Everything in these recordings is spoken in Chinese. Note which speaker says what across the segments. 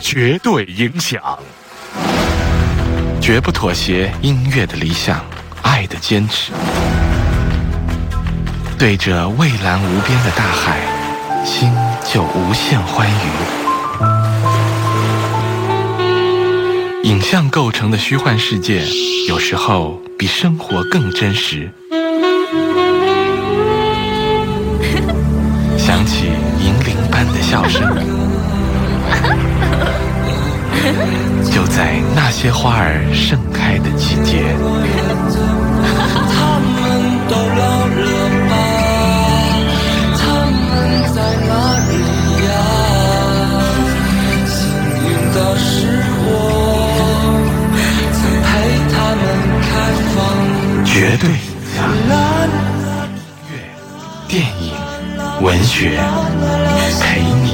Speaker 1: 绝对影响，绝不妥协音乐的理想，爱的坚持。对着蔚蓝无边的大海，心就无限欢愉。影像构成的虚幻世界，有时候比生活更真实。响起银铃般的笑声，就在那些花儿盛开的季节。
Speaker 2: 他们都老了吧？他们在哪里呀？幸运的是我，曾陪他们开放。
Speaker 1: 绝对音乐、电影、文学，陪你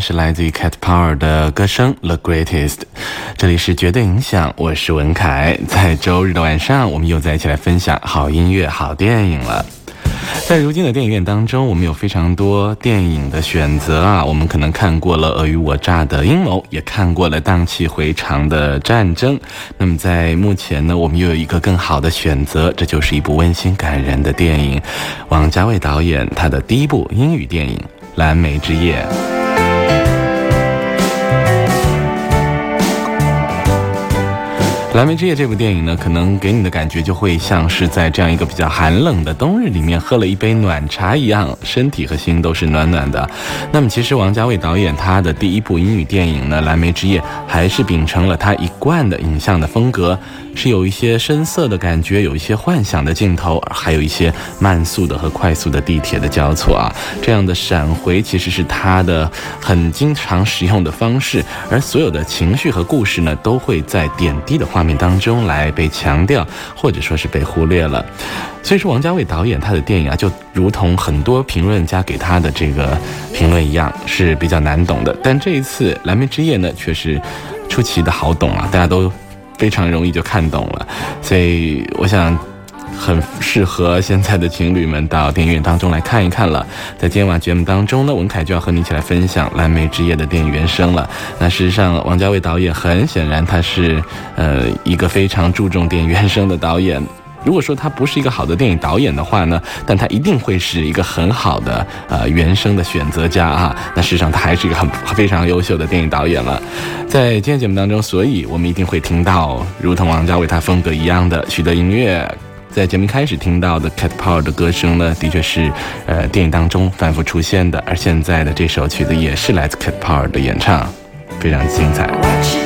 Speaker 1: 是来自于 Cat Power 的歌声《The Greatest》，这里是绝对影响，我是文凯。在周日的晚上，我们又在一起来分享好音乐、好电影了。在如今的电影院当中，我们有非常多电影的选择啊。我们可能看过了尔虞我诈的阴谋，也看过了荡气回肠的战争。那么在目前呢，我们又有一个更好的选择，这就是一部温馨感人的电影，王家卫导演他的第一部英语电影《蓝莓之夜》。
Speaker 3: 《蓝莓之夜》这部电影呢，可能给你的感觉就会像是在这样一个比较寒冷的冬日里面喝了一杯暖茶一样，身体和心都是暖暖的。那么，其实王家卫导演他的第一部英语电影呢，《蓝莓之夜》还是秉承了他一贯的影像的风格，是有一些深色的感觉，有一些幻想的镜头，还有一些慢速的和快速的地铁的交错啊，这样的闪回其实是他的很经常使用的方式，而所有的情绪和故事呢，都会在点滴的画面当中来被强调，或者说是被忽略了。所以说，王家卫导演他的电影啊，就如同很多评论家给他的这个评论一样，是比较难懂的。但这一次《蓝莓之夜》呢，却是出奇的好懂啊，大家都非常容易就看懂了。所以我想。很适合现在的情侣们到电影院当中来看一看了。在今晚节目当中呢，文凯就要和你一起来分享《蓝莓之夜》的电影原声了。那事实上，王家卫导演很显然他是呃一个非常注重电影原声的导演。如果说他不是一个好的电影导演的话呢，但他一定会是一个很好的呃原声的选择家啊。那事实上他还是一个很非常优秀的电影导演了。在今天节目当中，所以我们一定会听到如同王家卫他风格一样的许多音乐。在节目开始听到的 Cat Power 的歌声呢，的确是，呃，电影当中反复出现的。而现在的这首曲子也是来自 Cat Power 的演唱，非常精彩。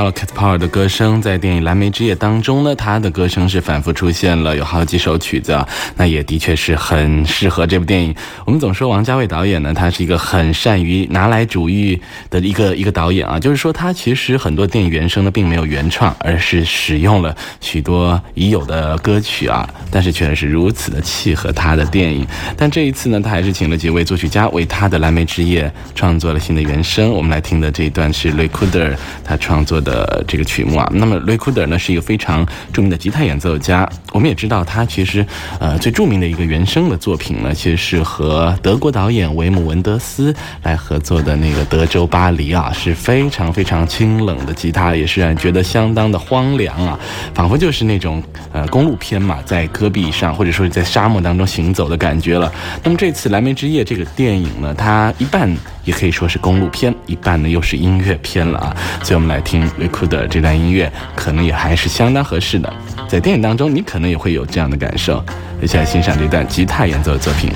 Speaker 3: 到了 Cat Power 的歌声，在电影《蓝莓之夜》当中呢，他的歌声是反复出现了，有好几首曲子啊，那也的确是很适合这部电影。我们总说王家卫导演呢，他是一个很善于拿来主义的一个一个导演啊，就是说他其实很多电影原声呢并没有原创，而是使用了许多已有的歌曲啊，但是却是如此的契合他的电影。但这一次呢，他还是请了几位作曲家为他的《蓝莓之夜》创作了新的原声。我们来听的这一段是 Recorder 他创作的呃这个曲目啊。那么 Recoorder 呢是一个非常著名的吉他演奏家，我们也知道他其实呃最著名的一个原声的作品呢，其实是和德国导演维姆文德斯来合作的那个《德州巴黎》啊，是非常非常清冷的吉他，也是让人觉得相当的荒凉啊，仿佛就是那种呃公路片嘛，在戈壁上或者说是在沙漠当中行走的感觉了。那么这次《蓝莓之夜》这个电影呢，它一半也可以说是公路片，一半呢又是音乐片了啊。所以我们来听雷库的这段音乐，可能也还是相当合适的。在电影当中，你可能也会有这样的感受。一起来欣赏这段吉他演奏的作品。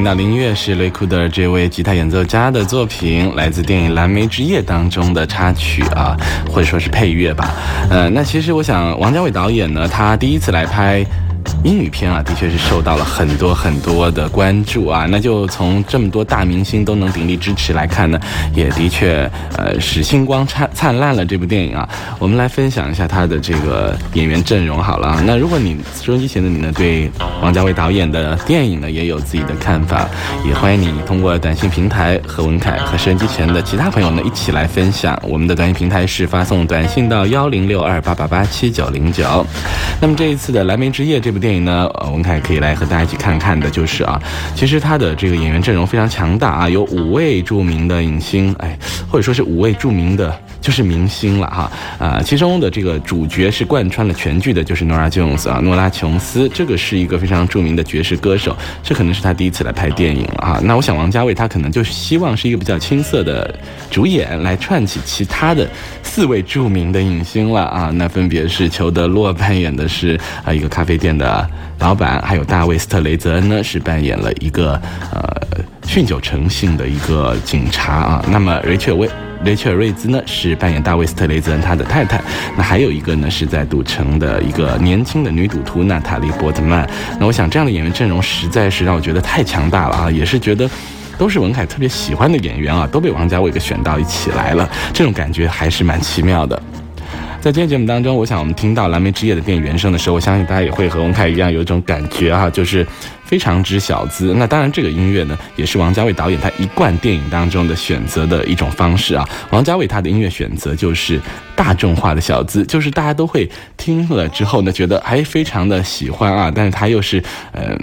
Speaker 3: 听到的音乐是雷库德这位吉他演奏家的作品，来自电影《蓝莓之夜》当中的插曲啊，或者说是配乐吧。呃，那其实我想，王家卫导演呢，他第一次来拍。英语片啊，的确是受到了很多很多的关注啊。那就从这么多大明星都能鼎力支持来看呢，也的确呃使星光灿灿烂了这部电影啊。我们来分享一下他的这个演员阵容好了。那如果你收音机前的你呢，对王家卫导演的电影呢也有自己的看法，也欢迎你通过短信平台和文凯和收音机前的其他朋友呢一起来分享。我们的短信平台是发送短信到幺零六二八八八七九零九。那么这一次的《蓝莓之夜》这部电影所以呢，呃，文凯可以来和大家一起看看的，就是啊，其实他的这个演员阵容非常强大啊，有五位著名的影星，哎，或者说是五位著名的。就是明星了哈，啊，其中的这个主角是贯穿了全剧的，就是 Nora Jones 啊，诺拉琼斯，这个是一个非常著名的爵士歌手，这可能是他第一次来拍电影了哈。那我想王家卫他可能就希望是一个比较青涩的主演来串起其他的四位著名的影星了啊，那分别是裘德洛扮演的是啊一个咖啡店的老板，还有大卫斯特雷泽恩呢是扮演了一个呃酗酒成性的一个警察啊，那么瑞切威。雷切尔·瑞兹呢是扮演大卫·斯特雷泽恩他的太太，那还有一个呢是在赌城的一个年轻的女赌徒娜塔莉·波特曼。那我想这样的演员阵容实在是让我觉得太强大了啊，也是觉得都是文凯特别喜欢的演员啊，都被王家卫给选到一起来了，这种感觉还是蛮奇妙的。在今天节目当中，我想我们听到《蓝莓之夜》的电影原声的时候，我相信大家也会和文凯一样有一种感觉啊，就是非常之小资。那当然，这个音乐呢，也是王家卫导演他一贯电影当中的选择的一种方式啊。王家卫他的音乐选择就是大众化的小资，就是大家都会听了之后呢，觉得还非常的喜欢啊。但是他又是嗯。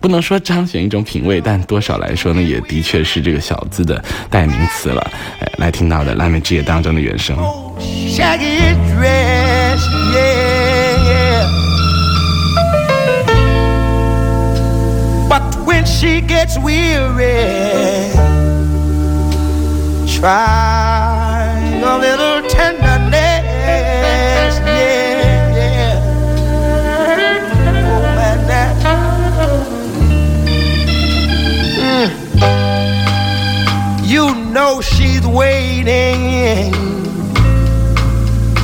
Speaker 3: 不能说彰显一种品味，但多少来说呢，也的确是这个小资的代名词了。哎，来听到的《蓝莓之夜》当中的原声。
Speaker 4: When she gets weary, try a little tenderness, yeah, yeah. Oh, man, that. Mm. You know she's waiting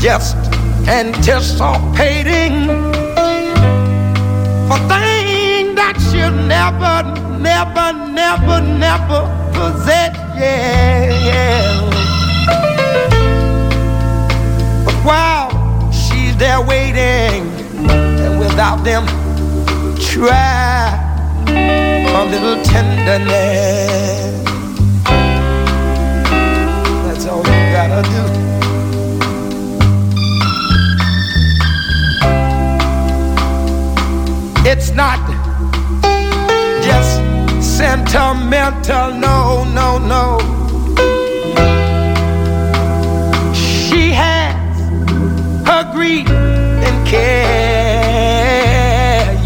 Speaker 4: just anticipating never, never, never, never possess. Yeah. But while she's there waiting, and without them, try a little tenderness. That's all you gotta do. It's not sentimental, no, no, no. She has her grief and care,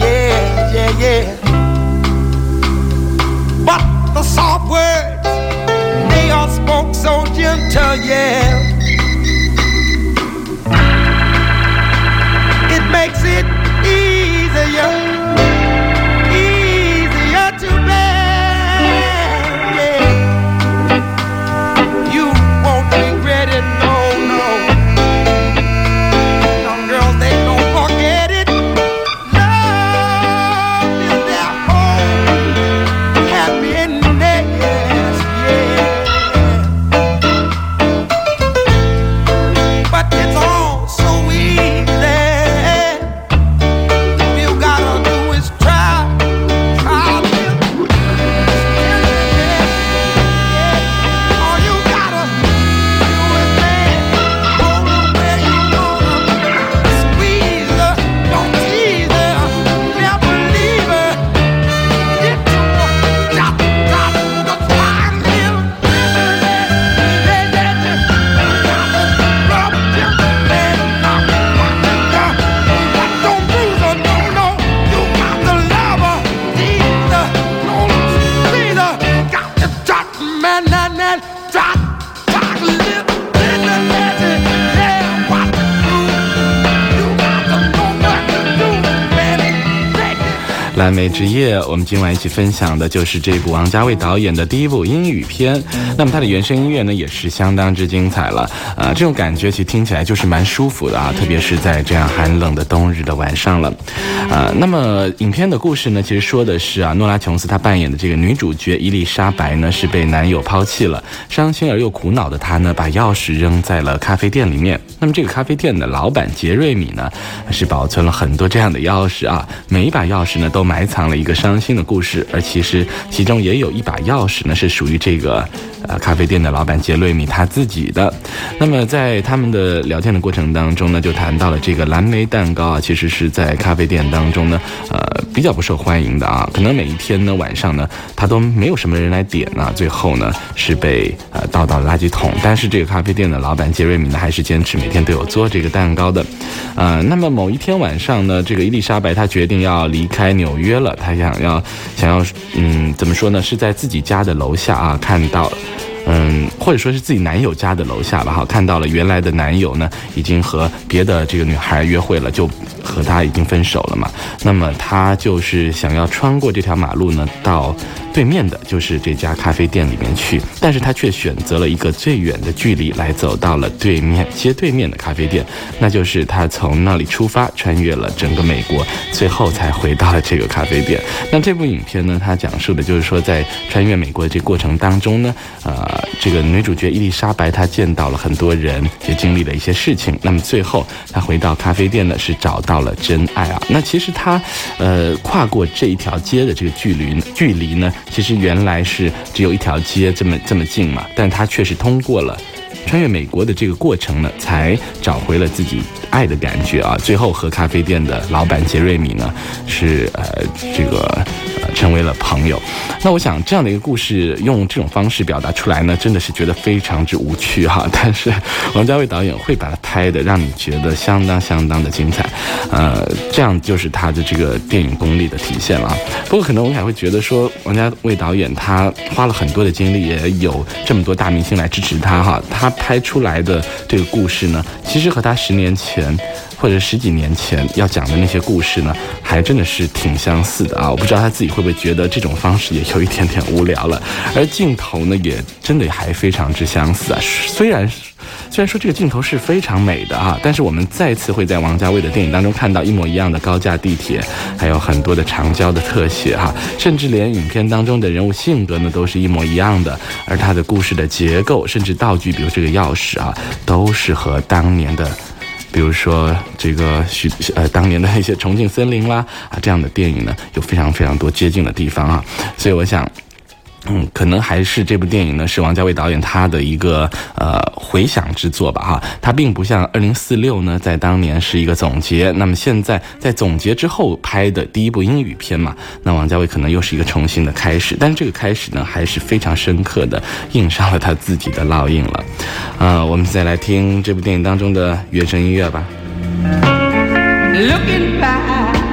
Speaker 4: yeah, yeah, yeah. But the soft words, they are spoke so gentle, yeah.
Speaker 3: 之夜，我们今晚一起分享的就是这部王家卫导演的第一部英语片。那么它的原声音乐呢，也是相当之精彩了。啊，这种感觉其实听起来就是蛮舒服的啊，特别是在这样寒冷的冬日的晚上了。啊，那么影片的故事呢，其实说的是啊，诺拉琼斯她扮演的这个女主角伊丽莎白呢，是被男友抛弃了，伤心而又苦恼的她呢，把钥匙扔在了咖啡店里面。那么这个咖啡店的老板杰瑞米呢，是保存了很多这样的钥匙啊，每一把钥匙呢都埋藏了一个伤心的故事，而其实其中也有一把钥匙呢是属于这个呃咖啡店的老板杰瑞米他自己的。那么在他们的聊天的过程当中呢，就谈到了这个蓝莓蛋糕啊，其实是在咖啡店当中呢，呃比较不受欢迎的啊，可能每一天呢晚上呢，他都没有什么人来点呢，最后呢是被呃倒到了垃圾桶。但是这个咖啡店的老板杰瑞米呢，还是坚持每天都有做这个蛋糕的。呃，那么某一天晚上呢，这个伊丽莎白她决定要离开纽约了，他想要想要嗯怎么说呢，是在自己家的楼下啊看到。嗯，或者说是自己男友家的楼下吧，哈，看到了原来的男友呢，已经和别的这个女孩约会了，就和她已经分手了嘛。那么她就是想要穿过这条马路呢，到对面的就是这家咖啡店里面去，但是她却选择了一个最远的距离来走到了对面街对面的咖啡店，那就是她从那里出发，穿越了整个美国，最后才回到了这个咖啡店。那这部影片呢，它讲述的就是说在穿越美国的这过程当中呢，呃。这个女主角伊丽莎白，她见到了很多人，也经历了一些事情。那么最后，她回到咖啡店呢，是找到了真爱啊。那其实她，呃，跨过这一条街的这个距离，距离呢，其实原来是只有一条街这么这么近嘛，但她却是通过了。穿越美国的这个过程呢，才找回了自己爱的感觉啊！最后和咖啡店的老板杰瑞米呢，是呃这个呃成为了朋友。那我想这样的一个故事用这种方式表达出来呢，真的是觉得非常之无趣哈。但是王家卫导演会把它拍的让你觉得相当相当的精彩，呃，这样就是他的这个电影功力的体现了。不过可能我们还会觉得说，王家卫导演他花了很多的精力，也有这么多大明星来支持他哈，他。拍出来的这个故事呢，其实和他十年前或者十几年前要讲的那些故事呢，还真的是挺相似的啊！我不知道他自己会不会觉得这种方式也有一点点无聊了。而镜头呢，也真的还非常之相似啊。虽然虽然说这个镜头是非常美的啊，但是我们再次会在王家卫的电影当中看到一模一样的高架地铁，还有很多的长焦的特写哈，甚至连影片当中的人物性格呢都是一模一样的。而他的故事的结构，甚至道具，比如这个钥匙啊，都是和当年的，比如说这个许呃当年的一些重庆森林啦啊这样的电影呢，有非常非常多接近的地方啊。所以我想。嗯，可能还是这部电影呢，是王家卫导演他的一个呃回想之作吧，哈，他并不像二零四六呢，在当年是一个总结，那么现在在总结之后拍的第一部英语片嘛，那王家卫可能又是一个重新的开始，但是这个开始呢，还是非常深刻的印上了他自己的烙印了，啊，我们再来听这部电影当中的原声音乐吧。
Speaker 5: looking back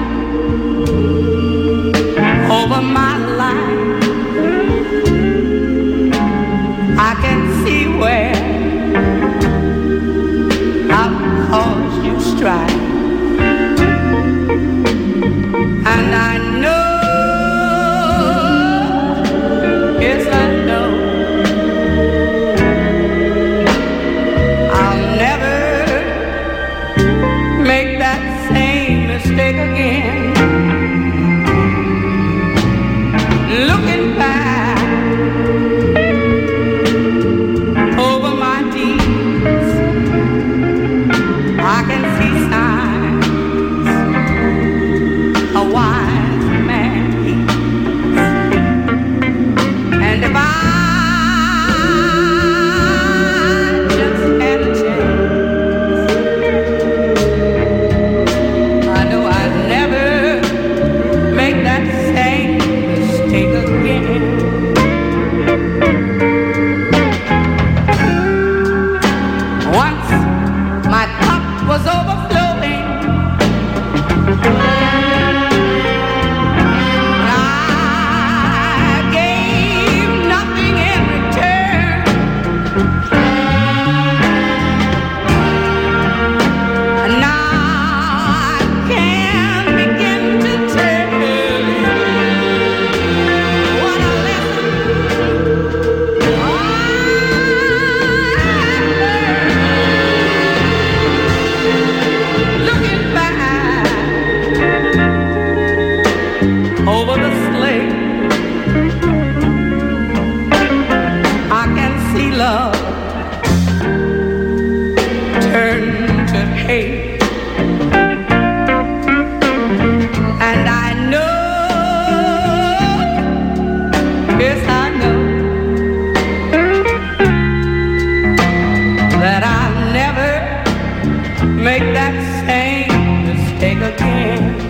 Speaker 5: that same mistake again.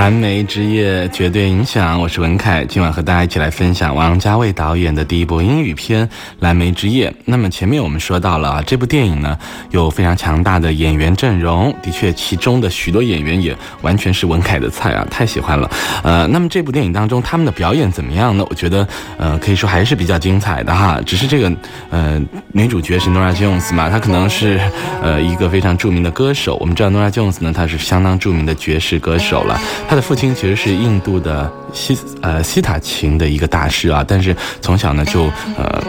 Speaker 3: 蓝莓之夜绝对影响，我是文凯，今晚和大家一起来分享王家卫导演的第一部英语片《蓝莓之夜》。那么前面我们说到了，这部电影呢有非常强大的演员阵容，的确其中的许多演员也完全是文凯的菜啊，太喜欢了。呃，那么这部电影当中他们的表演怎么样呢？我觉得呃可以说还是比较精彩的哈，只是这个呃女主角是 Nora Jones 嘛，她可能是呃一个非常著名的歌手。我们知道 Nora Jones 呢，她是相当著名的爵士歌手了。他的父亲其实是印度的西呃西塔琴的一个大师啊，但是从小呢就呃。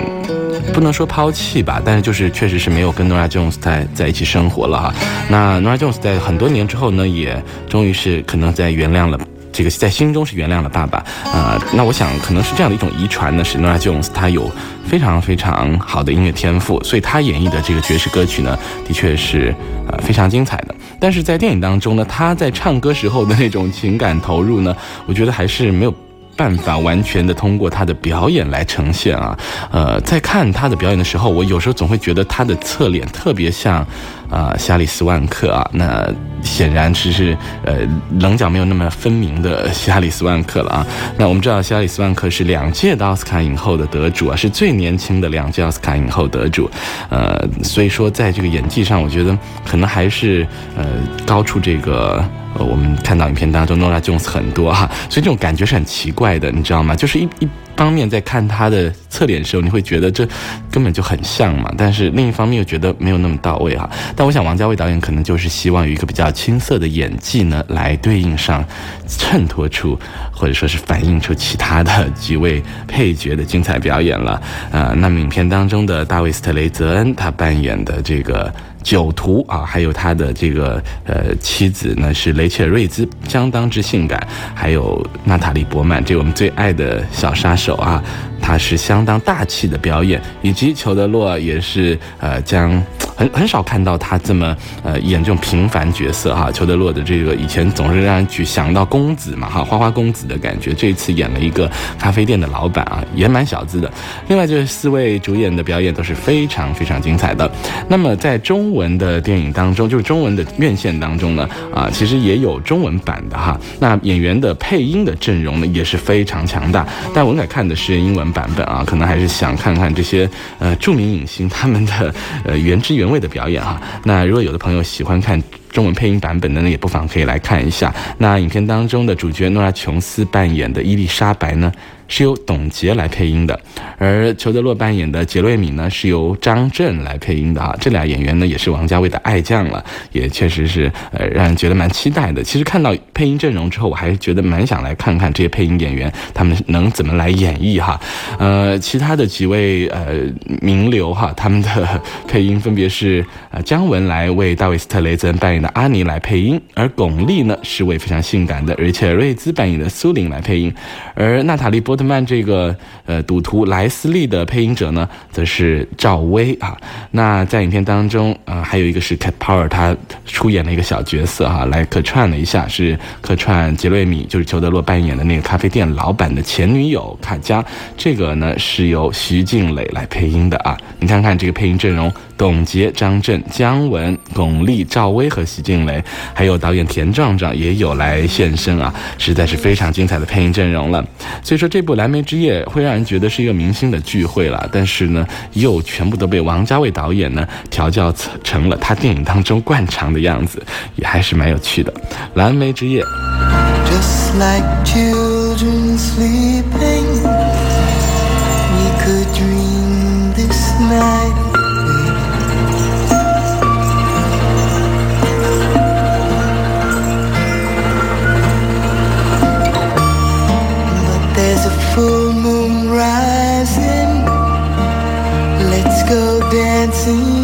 Speaker 3: 不能说抛弃吧，但是就是确实是没有跟 Nora Jones 在在一起生活了哈。那 Nora Jones 在很多年之后呢，也终于是可能在原谅了。这个在心中是原谅了爸爸，呃，那我想可能是这样的一种遗传呢，是 Nora Jones 他有非常非常好的音乐天赋，所以他演绎的这个爵士歌曲呢，的确是呃非常精彩的。但是在电影当中呢，他在唱歌时候的那种情感投入呢，我觉得还是没有。办法完全的通过他的表演来呈现啊，呃，在看他的表演的时候，我有时候总会觉得他的侧脸特别像，啊，夏利斯万克啊，那显然只是呃棱角没有那么分明的夏利斯万克了啊。那我们知道夏利斯万克是两届的奥斯卡影后的得主啊，是最年轻的两届奥斯卡影后得主，呃，所以说在这个演技上，我觉得可能还是呃高出这个。呃，我们看到影片当中，Nora Jones 很多哈，所以这种感觉是很奇怪的，你知道吗？就是一一方面在看他的侧脸的时候，你会觉得这根本就很像嘛，但是另一方面又觉得没有那么到位哈。但我想王家卫导演可能就是希望有一个比较青涩的演技呢，来对应上、衬托出或者说是反映出其他的几位配角的精彩表演了。呃，那么影片当中的大卫斯特雷泽恩他扮演的这个。酒徒啊，还有他的这个呃妻子呢是雷切尔瑞兹，相当之性感，还有娜塔莉波曼，这我们最爱的小杀手啊，他是相当大气的表演，以及裘德洛也是呃将很很少看到他这么呃演这种平凡角色哈，裘德洛的这个以前总是让人去想到公子嘛哈，花花公子的感觉，这一次演了一个咖啡店的老板啊，也蛮小资的。另外就是四位主演的表演都是非常非常精彩的。那么在中文的电影当中，就是中文的院线当中呢，啊，其实也有中文版的哈。那演员的配音的阵容呢也是非常强大。但文凯看的是英文版本啊，可能还是想看看这些呃著名影星他们的呃原汁原味位的表演哈。那如果有的朋友喜欢看中文配音版本的呢，也不妨可以来看一下。那影片当中的主角诺拉琼斯扮演的伊丽莎白呢？是由董洁来配音的，而裘德洛扮演的杰瑞米呢，是由张震来配音的啊。这俩演员呢，也是王家卫的爱将了，也确实是呃让人觉得蛮期待的。其实看到配音阵容之后，我还是觉得蛮想来看看这些配音演员他们能怎么来演绎哈。呃，其他的几位呃名流哈，他们的配音分别是呃姜文来为大卫斯特雷泽扮演的阿尼来配音，而巩俐呢是为非常性感的瑞切尔瑞兹扮演的苏玲来配音，而娜塔莉波特。曼这个呃赌徒莱斯利的配音者呢，则是赵薇啊。那在影片当中啊，还有一个是 Cat Power，他出演了一个小角色哈，来客串了一下，是客串杰瑞米，就是裘德洛扮演的那个咖啡店老板的前女友卡佳。这个呢是由徐静蕾来配音的啊。你看看这个配音阵容。董洁、张震、姜文、巩俐、赵薇和徐静蕾，还有导演田壮壮也有来现身啊，实在是非常精彩的配音阵容了。所以说，这部《蓝莓之夜》会让人觉得是一个明星的聚会了，但是呢，又全部都被王家卫导演呢调教成了他电影当中惯常的样子，也还是蛮有趣的。《蓝莓之夜》。
Speaker 6: Just like children sleeping, dancing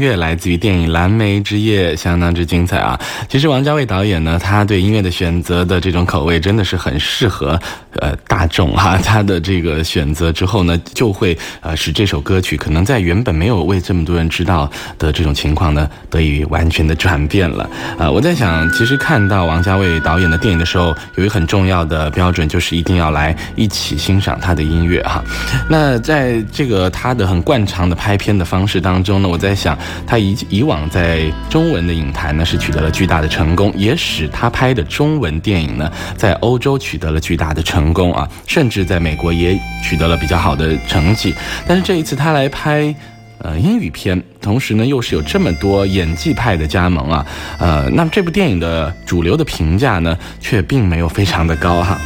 Speaker 3: 乐来自于电影《蓝莓之夜》，相当之精彩啊！其实王家卫导演呢，他对音乐的选择的这种口味真的是很适合呃大众哈、他的这个选择之后呢，就会使这首歌曲可能在原本没有为这么多人知道的这种情况呢，得以完全的转变了。呃，我在想，其实看到王家卫导演的电影的时候，有一个很重要的标准，就是一定要来一起欣赏他的音乐哈。那在这个他的很惯常的拍片的方式当中呢，我在想，他以以往在中文的影坛呢是取得了巨大的成功，也使他拍的中文电影呢在欧洲取得了巨大的成功啊，甚至在美国也取得了比较好的成绩。但是这一次他来拍。呃，英语片，同时呢又是有这么多演技派的加盟啊，呃，那么这部电影的主流的评价呢，却并没有非常的高哈。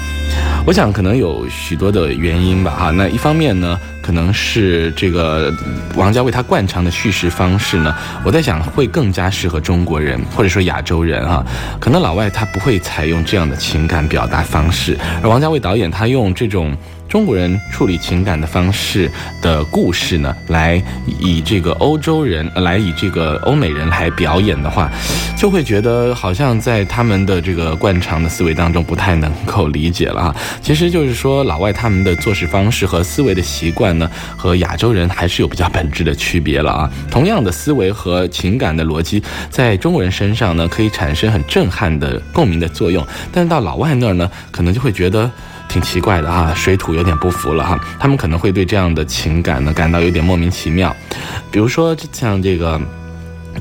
Speaker 3: 我想可能有许多的原因吧哈。那一方面呢，可能是这个王家卫他惯常的叙事方式呢，我在想会更加适合中国人或者说亚洲人哈。可能老外他不会采用这样的情感表达方式，而王家卫导演他用这种。中国人处理情感的方式的故事呢，来以这个欧洲人来以这个欧美人来表演的话，就会觉得好像在他们的这个惯常的思维当中不太能够理解了啊。其实就是说，老外他们的做事方式和思维的习惯呢，和亚洲人还是有比较本质的区别了啊。同样的思维和情感的逻辑，在中国人身上呢，可以产生很震撼的共鸣的作用，但到老外那儿呢，可能就会觉得。挺奇怪的哈，水土有点不服了哈，他们可能会对这样的情感呢感到有点莫名其妙，比如说就像这个，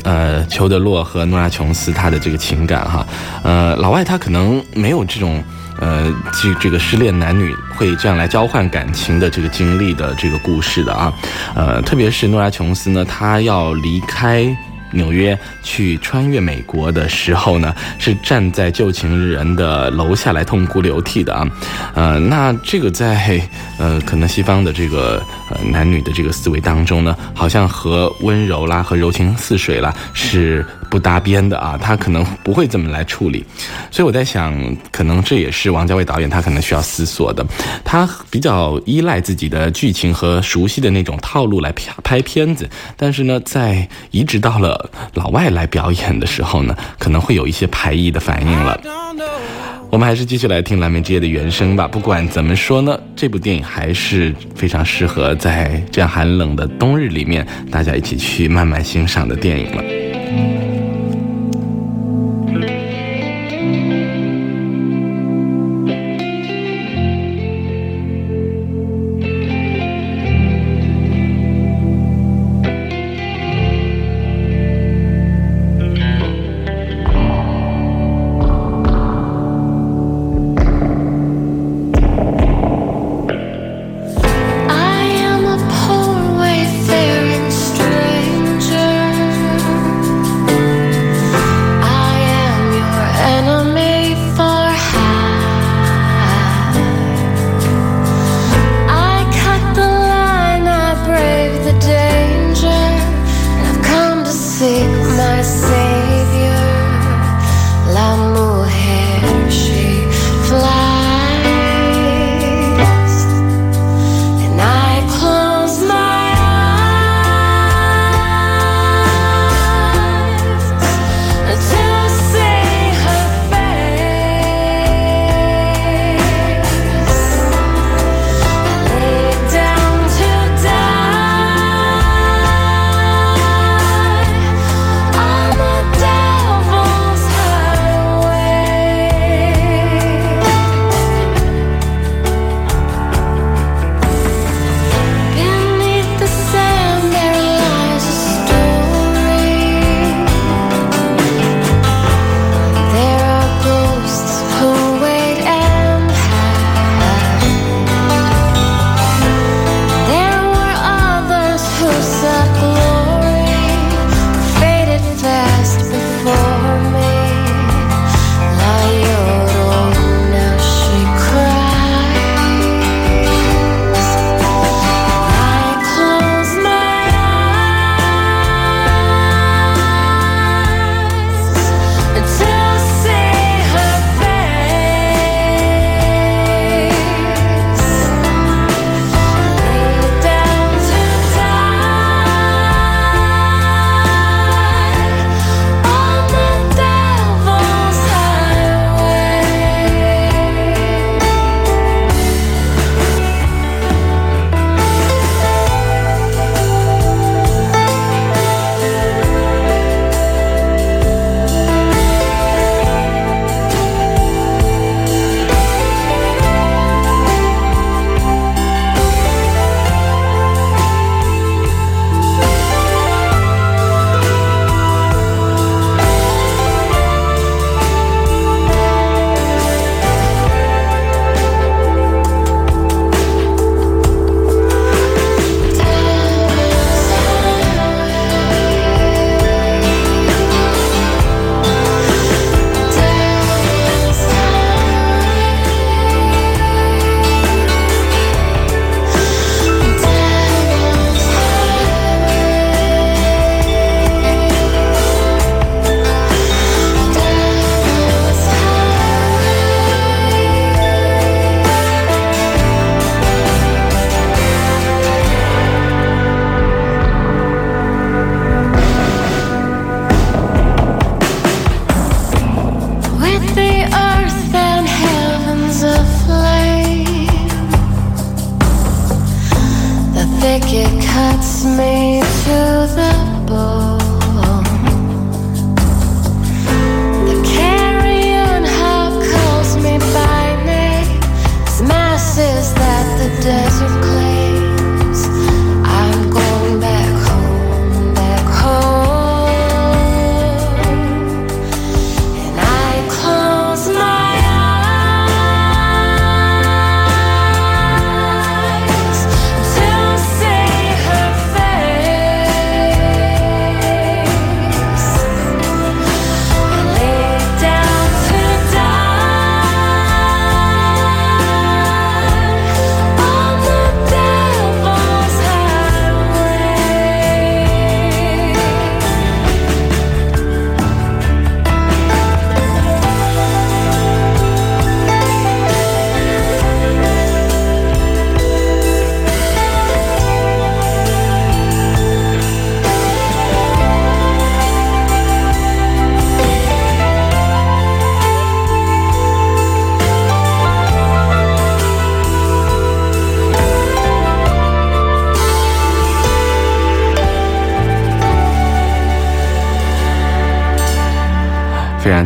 Speaker 3: 呃，裘德洛和诺拉琼斯他的这个情感哈，呃，老外他可能没有这种呃这这个失恋男女会这样来交换感情的这个经历的这个故事的啊，呃，特别是诺拉琼斯呢，他要离开。纽约去穿越美国的时候呢，是站在旧情人的楼下来痛哭流涕的啊，呃，那这个在呃可能西方的这个呃男女的这个思维当中呢，好像和温柔啦和柔情似水啦是不搭边的啊，他可能不会这么来处理，所以我在想，可能这也是王家卫导演他可能需要思索的，他比较依赖自己的剧情和熟悉的那种套路来拍拍片子，但是呢，在移植到了老外来表演的时候呢，可能会有一些排异的反应了。我们还是继续来听《蓝莓之夜》的原声吧。不管怎么说呢，这部电影还是非常适合在这样寒冷的冬日里面，大家一起去慢慢欣赏的电影了。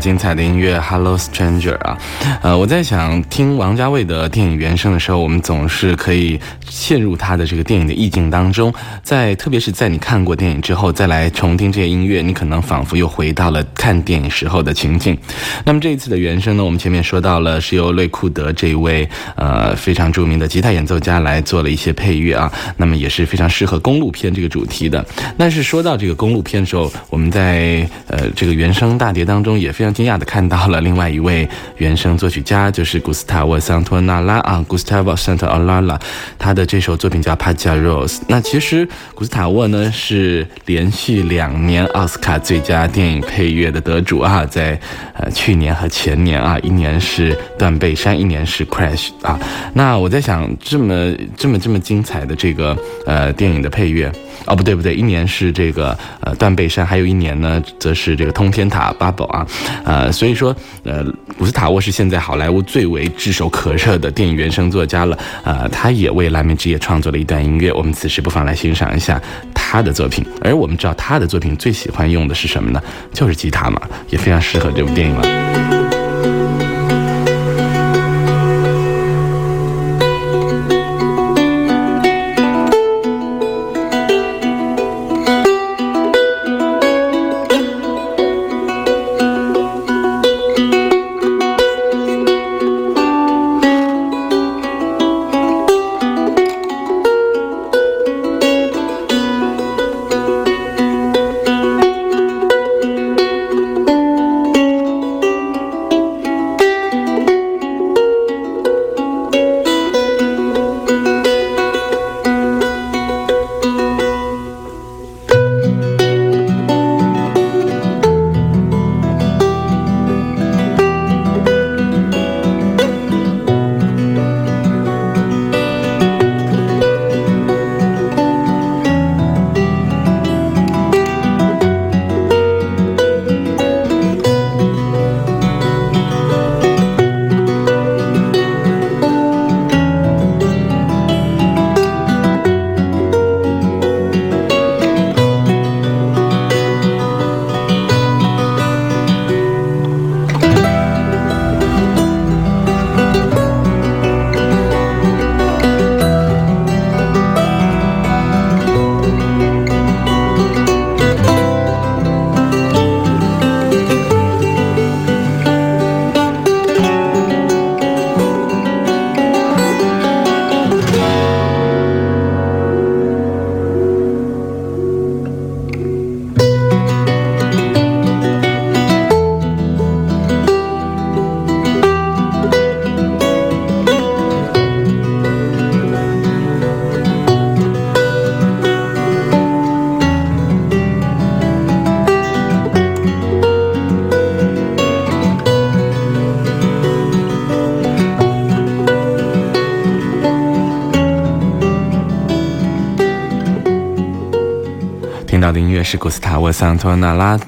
Speaker 3: 精彩的音乐《Hello Stranger》啊，呃，我在想听王家卫的电影原声的时候，我们总是可以陷入他的这个电影的意境当中，在特别是在你看过电影之后再来重听这些音乐，你可能仿佛又回到了看电影时候的情境。那么这一次的原声呢，我们前面说到了是由瑞库德这位呃非常著名的吉他演奏家来做了一些配乐啊，那么也是非常适合公路片这个主题的。但是说到这个公路片的时候，我们在呃这个原声大碟当中也非常惊讶的看到了另外一位原声作曲家，就是古斯塔沃·桑托纳拉啊，Gustavo Santaolalla，他的这首作品叫《帕加 Rose》。那其实古斯塔沃呢是连续两年奥斯卡最佳电影配乐的得主啊，在呃去年和前年啊，一年是《断背山》，一年是《Crash》啊。那我在想，这么这么这么精彩的这个呃电影的配乐。哦，不对不对，一年是这个呃断背山，还有一年呢，则是这个通天塔 Bubble 啊，呃，所以说呃，古斯塔沃是现在好莱坞最为炙手可热的电影原声作家了，呃，他也为《蓝莓之夜》创作了一段音乐，我们此时不妨来欣赏一下他的作品。而我们知道他的作品最喜欢用的是什么呢？就是吉他嘛，也非常适合这部电影了。是古斯塔沃·桑托纳拉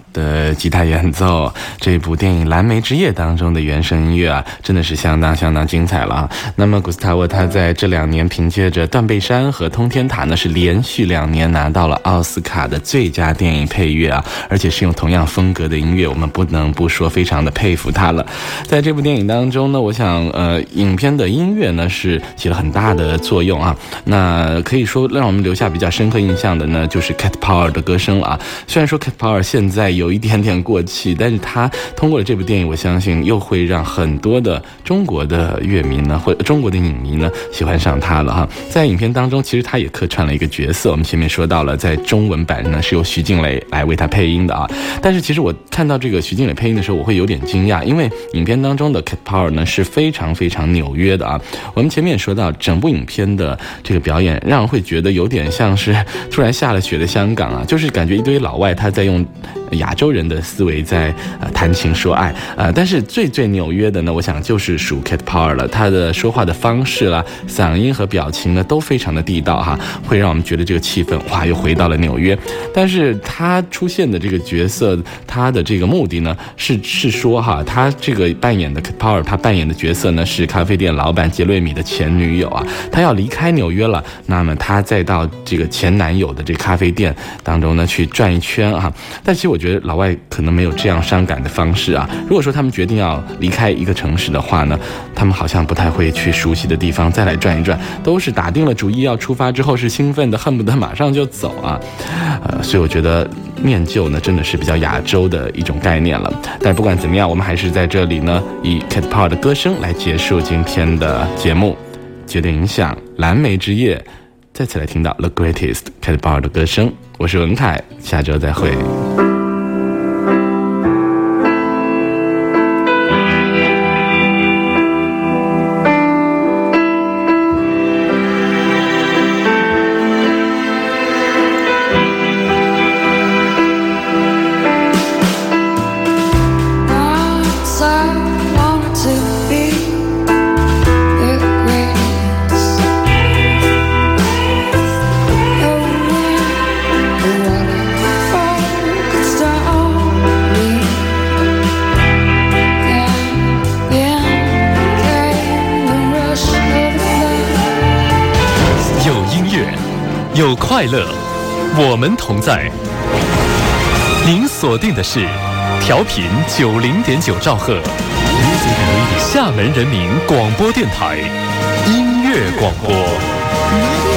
Speaker 3: 吉他演奏，这部电影《蓝莓之夜》当中的原声音乐啊，真的是相当相当精彩了啊。那么古斯塔沃他在这两年凭借着《断背山》和《通天塔》呢，是连续两年拿到了奥斯卡的最佳电影配乐啊，而且是用同样风格的音乐，我们不能不说非常的佩服他了。在这部电影当中呢，我想呃，影片的音乐呢是起了很大的作用啊。那可以说让我们留下比较深刻印象的呢，就是 Cat Power 的歌声了啊。虽然说 Cat Power 现在有一点点过气，但是他通过了这部电影，我相信又会让很多的中国的乐迷呢，或中国的影迷呢喜欢上他了哈。在影片当中，其实他也客串了一个角色，我们前面说到了，在中文版呢是由徐静蕾来为他配音的啊。但是其实我看到这个徐静蕾配音的时候，我会有点惊讶，因为影片当中的 Cat Power 呢是非常非常纽约的啊。我们前面也说到，整部影片的这个表演，让人会觉得有点像是突然下了雪的香港啊，就是感觉一堆老外他在用亚洲人的思维在呃谈情说爱呃，但是最最纽约的呢，我想就是属 Cat Power 了，他的说话的方式啦、嗓音和表情呢都非常的地道哈，会让我们觉得这个气氛哇又回到了纽约。但是他出现的这个角色，他的这个目的呢是是说哈，他这个扮演的 Cat Power，他扮演的角色呢是咖啡店老板杰瑞米的前女友啊，他要离开纽约了，那么他再到这个前男友的这咖啡店当中呢去转一圈啊。但其实我觉得老外可能没有这样伤感的方式啊。如果说他们决定要离开一个城市的话呢，他们好像不太会去熟悉的地方再来转一转，都是打定了主意要出发之后是兴奋的，恨不得马上就走啊。呃，所以我觉得念旧呢真的是比较亚洲的一种概念了。但不管怎么样，我们还是在这里呢以 Cat Power 的歌声来结束今天的节目，绝对影响蓝莓之夜。再次来听到 The Greatest Cat Power 的歌声，我是文凯，下周再会。
Speaker 7: 快乐，我们同在。您锁定的是调频九零点九兆赫，厦门人民广播电台音乐广播。